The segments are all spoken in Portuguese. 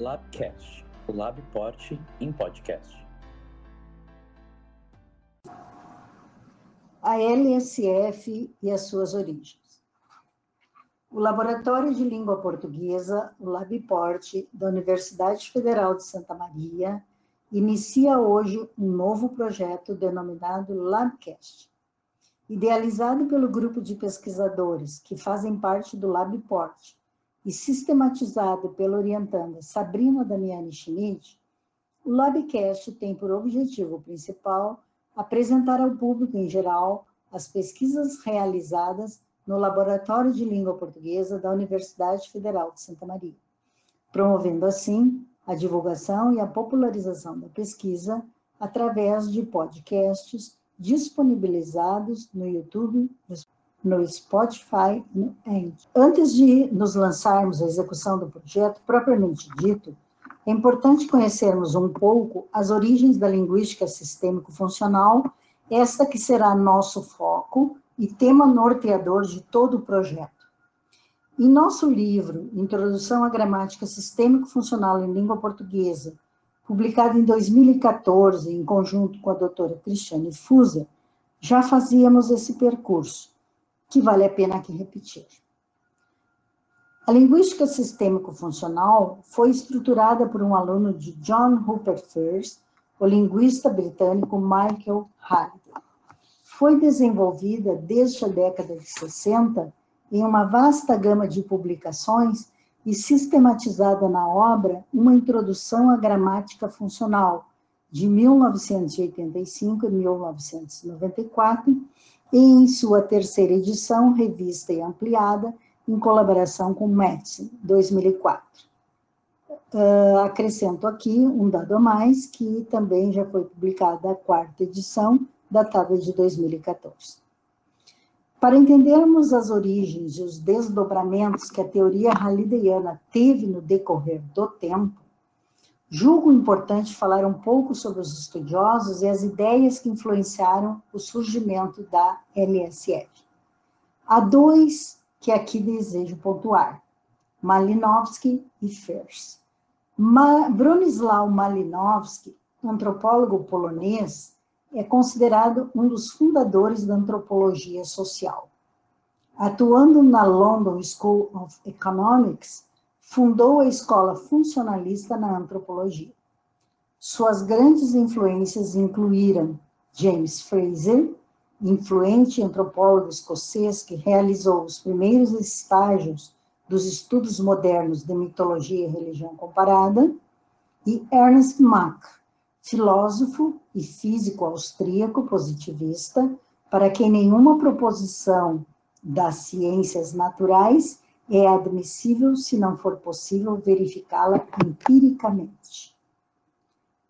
Labcast, o Labport em podcast. A LSF e as suas origens. O Laboratório de Língua Portuguesa, o Labport, da Universidade Federal de Santa Maria, inicia hoje um novo projeto denominado Labcast. Idealizado pelo grupo de pesquisadores que fazem parte do Labport e sistematizado pela orientanda Sabrina Damiani Schmidt, o Labcast tem por objetivo principal apresentar ao público em geral as pesquisas realizadas no Laboratório de Língua Portuguesa da Universidade Federal de Santa Maria, promovendo assim a divulgação e a popularização da pesquisa através de podcasts disponibilizados no YouTube, no Spotify e no Anchor. Antes de nos lançarmos à execução do projeto propriamente dito, é importante conhecermos um pouco as origens da linguística sistêmico-funcional, esta que será nosso foco e tema norteador de todo o projeto. Em nosso livro, Introdução à Gramática Sistêmico-Funcional em Língua Portuguesa, publicado em 2014, em conjunto com a doutora Cristiane Fusa, já fazíamos esse percurso, que vale a pena aqui repetir. A linguística sistêmico-funcional foi estruturada por um aluno de John Rupert First, o linguista britânico Michael Halliday. Foi desenvolvida desde a década de 60 em uma vasta gama de publicações e sistematizada na obra Uma Introdução à Gramática Funcional, de 1985 e 1994, em sua terceira edição, revista e ampliada, em colaboração com Metz, 2004. Uh, acrescento aqui um dado a mais, que também já foi publicada a quarta edição, datada de 2014. Para entendermos as origens e os desdobramentos que a teoria halideiana teve no decorrer do tempo, julgo importante falar um pouco sobre os estudiosos e as ideias que influenciaram o surgimento da LSF. Há dois que aqui desejo pontuar, Malinowski e Fers. Ma Malinowski, antropólogo polonês, é considerado um dos fundadores da antropologia social. Atuando na London School of Economics, fundou a escola funcionalista na antropologia. Suas grandes influências incluíram James Fraser, influente antropólogo escocês que realizou os primeiros estágios dos estudos modernos de mitologia e religião comparada, e Ernst Mach, filósofo e físico austríaco positivista, para quem nenhuma proposição das ciências naturais é admissível se não for possível verificá-la empiricamente.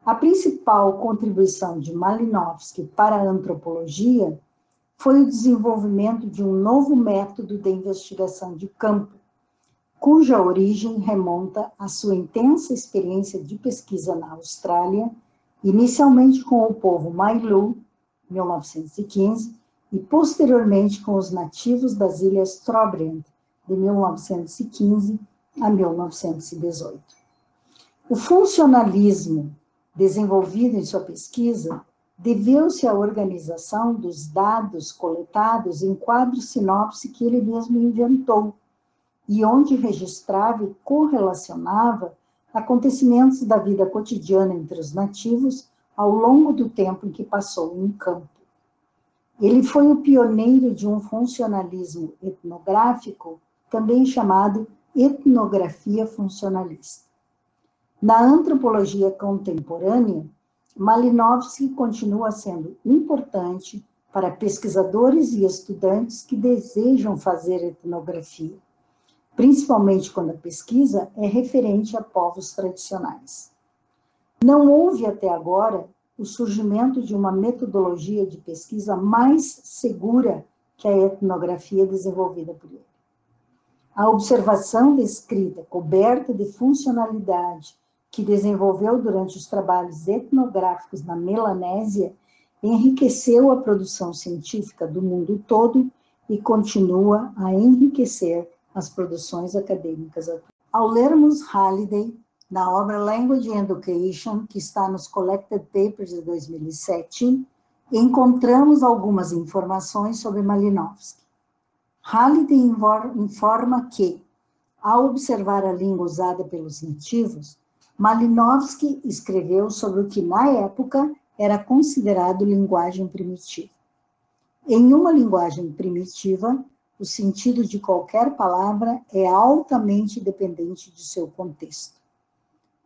A principal contribuição de Malinowski para a antropologia foi o desenvolvimento de um novo método de investigação de campo, cuja origem remonta à sua intensa experiência de pesquisa na Austrália inicialmente com o povo Mailu, 1915, e posteriormente com os nativos das Ilhas Trobriand, de 1915 a 1918. O funcionalismo desenvolvido em sua pesquisa deveu-se à organização dos dados coletados em quadro sinopse que ele mesmo inventou, e onde registrava e correlacionava acontecimentos da vida cotidiana entre os nativos ao longo do tempo em que passou em campo. Ele foi o pioneiro de um funcionalismo etnográfico, também chamado etnografia funcionalista. Na antropologia contemporânea, Malinowski continua sendo importante para pesquisadores e estudantes que desejam fazer etnografia principalmente quando a pesquisa é referente a povos tradicionais. Não houve até agora o surgimento de uma metodologia de pesquisa mais segura que a etnografia desenvolvida por ele. A observação descrita, coberta de funcionalidade, que desenvolveu durante os trabalhos etnográficos na Melanésia, enriqueceu a produção científica do mundo todo e continua a enriquecer as produções acadêmicas atuais. Ao lermos Halliday, na obra Language and Education, que está nos Collected Papers de 2007, encontramos algumas informações sobre Malinowski. Halliday informa que, ao observar a língua usada pelos nativos, Malinowski escreveu sobre o que, na época, era considerado linguagem primitiva. Em uma linguagem primitiva, o sentido de qualquer palavra é altamente dependente de seu contexto.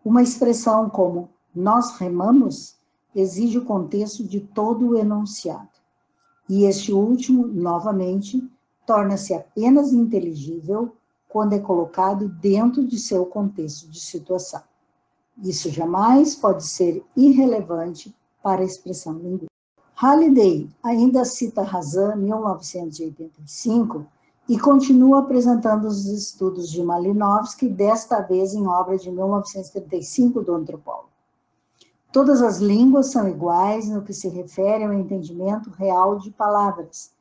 Uma expressão como nós remamos exige o contexto de todo o enunciado. E este último, novamente, torna-se apenas inteligível quando é colocado dentro de seu contexto de situação. Isso jamais pode ser irrelevante para a expressão linguística. Halliday ainda cita Razan, 1985, e continua apresentando os estudos de Malinowski, desta vez em obra de 1935 do antropólogo. Todas as línguas são iguais no que se refere ao entendimento real de palavras,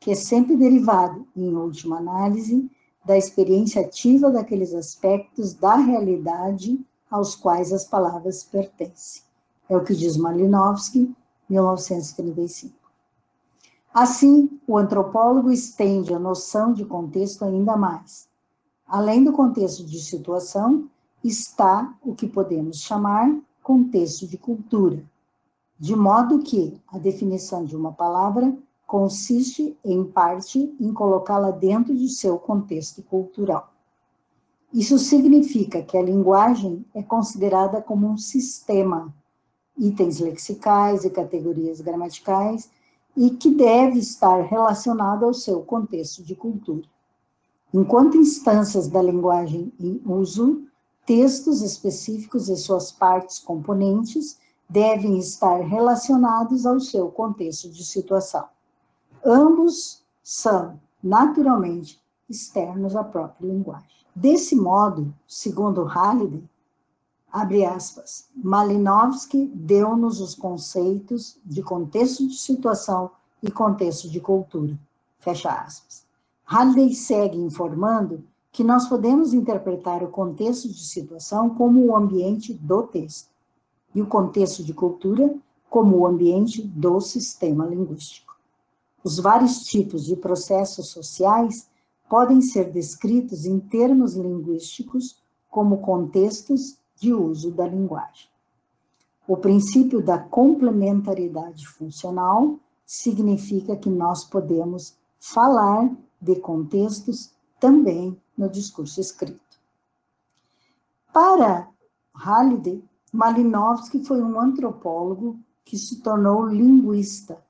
que é sempre derivado, em última análise, da experiência ativa daqueles aspectos da realidade aos quais as palavras pertencem. É o que diz Malinowski, 1935. Assim, o antropólogo estende a noção de contexto ainda mais. Além do contexto de situação, está o que podemos chamar contexto de cultura, de modo que a definição de uma palavra consiste, em parte, em colocá-la dentro de seu contexto cultural. Isso significa que a linguagem é considerada como um sistema, itens lexicais e categorias gramaticais, e que deve estar relacionado ao seu contexto de cultura. Enquanto instâncias da linguagem em uso, textos específicos e suas partes componentes devem estar relacionados ao seu contexto de situação. Ambos são, naturalmente, externos à própria linguagem. Desse modo, segundo Halliday, abre aspas, Malinowski deu-nos os conceitos de contexto de situação e contexto de cultura, fecha aspas. Halliday segue informando que nós podemos interpretar o contexto de situação como o ambiente do texto e o contexto de cultura como o ambiente do sistema linguístico. Os vários tipos de processos sociais podem ser descritos em termos linguísticos como contextos de uso da linguagem. O princípio da complementariedade funcional significa que nós podemos falar de contextos também no discurso escrito. Para Halliday, Malinowski foi um antropólogo que se tornou linguista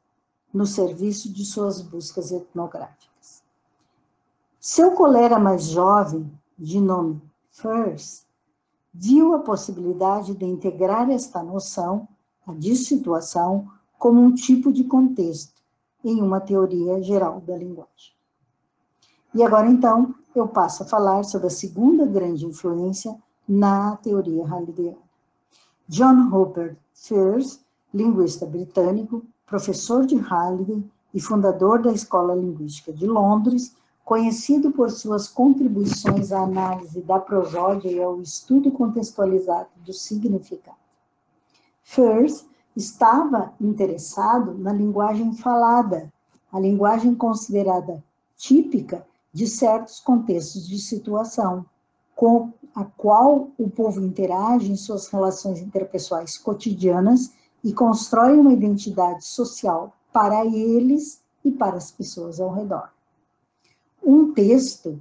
no serviço de suas buscas etnográficas. Seu colega mais jovem, de nome First, viu a possibilidade de integrar esta noção, a de situação, como um tipo de contexto em uma teoria geral da linguagem. E agora, então, eu passo a falar sobre a segunda grande influência na teoria Hallidayana. John Rupert First, linguista britânico, professor de Halliday e fundador da Escola Linguística de Londres, conhecido por suas contribuições à análise da prosódia e ao estudo contextualizado do significado. First estava interessado na linguagem falada, a linguagem considerada típica de certos contextos de situação, com a qual o povo interage em suas relações interpessoais cotidianas e constrói uma identidade social para eles e para as pessoas ao redor. Um texto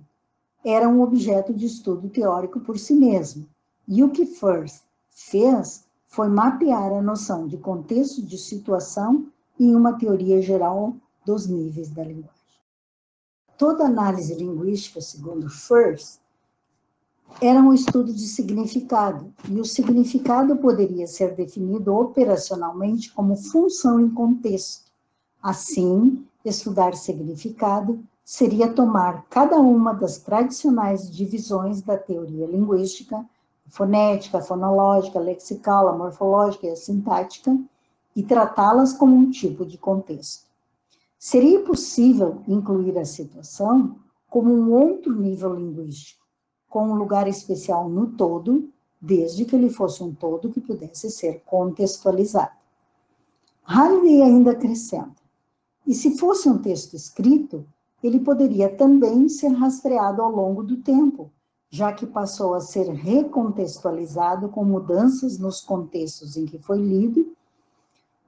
era um objeto de estudo teórico por si mesmo, e o que Firth fez foi mapear a noção de contexto de situação em uma teoria geral dos níveis da linguagem. Toda análise linguística, segundo Firth, era um estudo de significado, e o significado poderia ser definido operacionalmente como função em contexto. Assim, estudar significado seria tomar cada uma das tradicionais divisões da teoria linguística, fonética, fonológica, lexical, morfológica e sintática, e tratá-las como um tipo de contexto. Seria possível incluir a situação como um outro nível linguístico, com um lugar especial no todo, desde que ele fosse um todo que pudesse ser contextualizado. Halliday ainda acrescenta: e se fosse um texto escrito, ele poderia também ser rastreado ao longo do tempo, já que passou a ser recontextualizado com mudanças nos contextos em que foi lido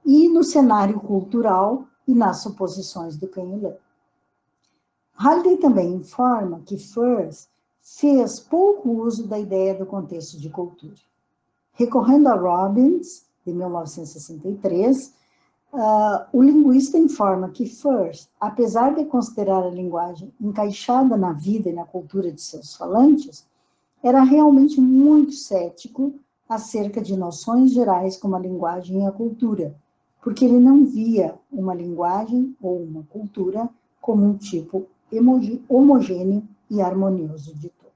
e no cenário cultural e nas suposições do quem o lê. Halliday também informa que Firth fez pouco uso da ideia do contexto de cultura. Recorrendo a Robbins, de 1963, Uh, o linguista informa que Firth, apesar de considerar a linguagem encaixada na vida e na cultura de seus falantes, era realmente muito cético acerca de noções gerais como a linguagem e a cultura, porque ele não via uma linguagem ou uma cultura como um tipo homogêneo e harmonioso de todo.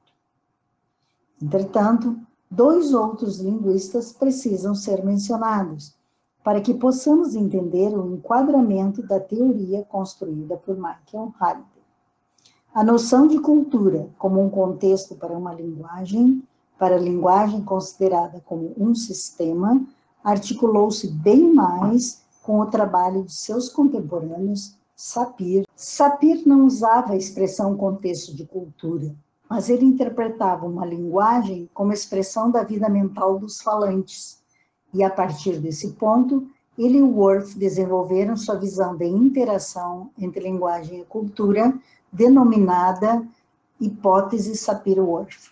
Entretanto, dois outros linguistas precisam ser mencionados, para que possamos entender o enquadramento da teoria construída por Michael Halliday. A noção de cultura como um contexto para uma linguagem, para a linguagem considerada como um sistema, articulou-se bem mais com o trabalho de seus contemporâneos, Sapir. Sapir não usava a expressão contexto de cultura, mas ele interpretava uma linguagem como expressão da vida mental dos falantes, e a partir desse ponto, ele e Worth desenvolveram sua visão de interação entre linguagem e cultura, denominada hipótese Sapir-Whorf.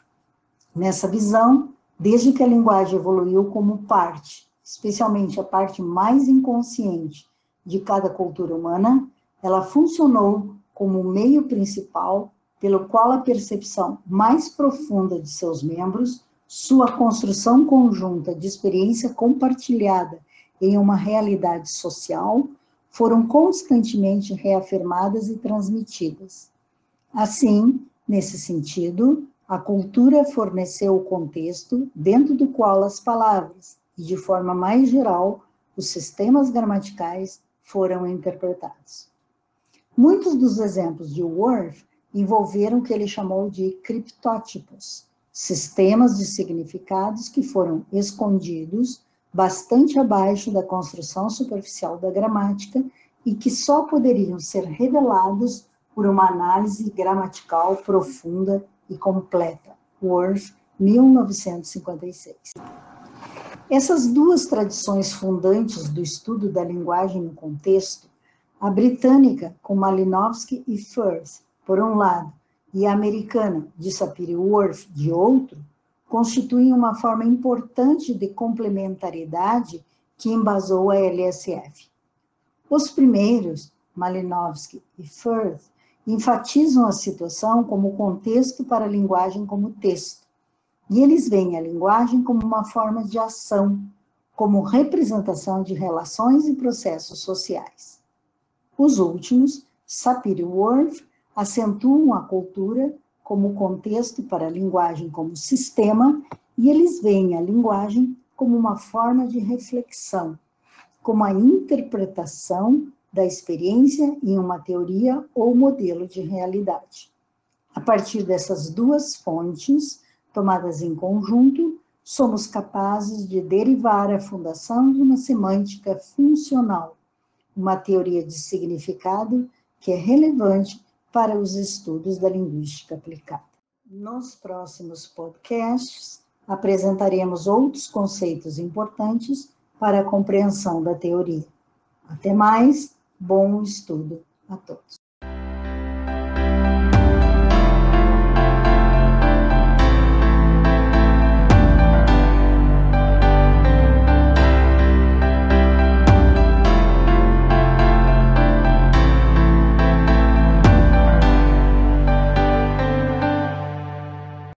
Nessa visão, desde que a linguagem evoluiu como parte, especialmente a parte mais inconsciente de cada cultura humana, ela funcionou como o meio principal pelo qual a percepção mais profunda de seus membros sua construção conjunta de experiência compartilhada em uma realidade social foram constantemente reafirmadas e transmitidas. Assim, nesse sentido, a cultura forneceu o contexto dentro do qual as palavras, e de forma mais geral, os sistemas gramaticais foram interpretados. Muitos dos exemplos de Worth envolveram o que ele chamou de criptótipos, sistemas de significados que foram escondidos bastante abaixo da construção superficial da gramática e que só poderiam ser revelados por uma análise gramatical profunda e completa. Worth, 1956. Essas duas tradições fundantes do estudo da linguagem no contexto, a britânica, com Malinowski e Firth, por um lado, e a americana, de Sapir-Whorf, de outro, constituem uma forma importante de complementariedade que embasou a LSF. Os primeiros, Malinowski e Firth, enfatizam a situação como contexto para a linguagem como texto, e eles veem a linguagem como uma forma de ação, como representação de relações e processos sociais. Os últimos, Sapir-Whorf acentuam a cultura como contexto para a linguagem como sistema, e eles veem a linguagem como uma forma de reflexão, como a interpretação da experiência em uma teoria ou modelo de realidade. A partir dessas duas fontes, tomadas em conjunto, somos capazes de derivar a fundação de uma semântica funcional, uma teoria de significado que é relevante para os estudos da linguística aplicada. Nos próximos podcasts, apresentaremos outros conceitos importantes para a compreensão da teoria. Até mais, bom estudo a todos.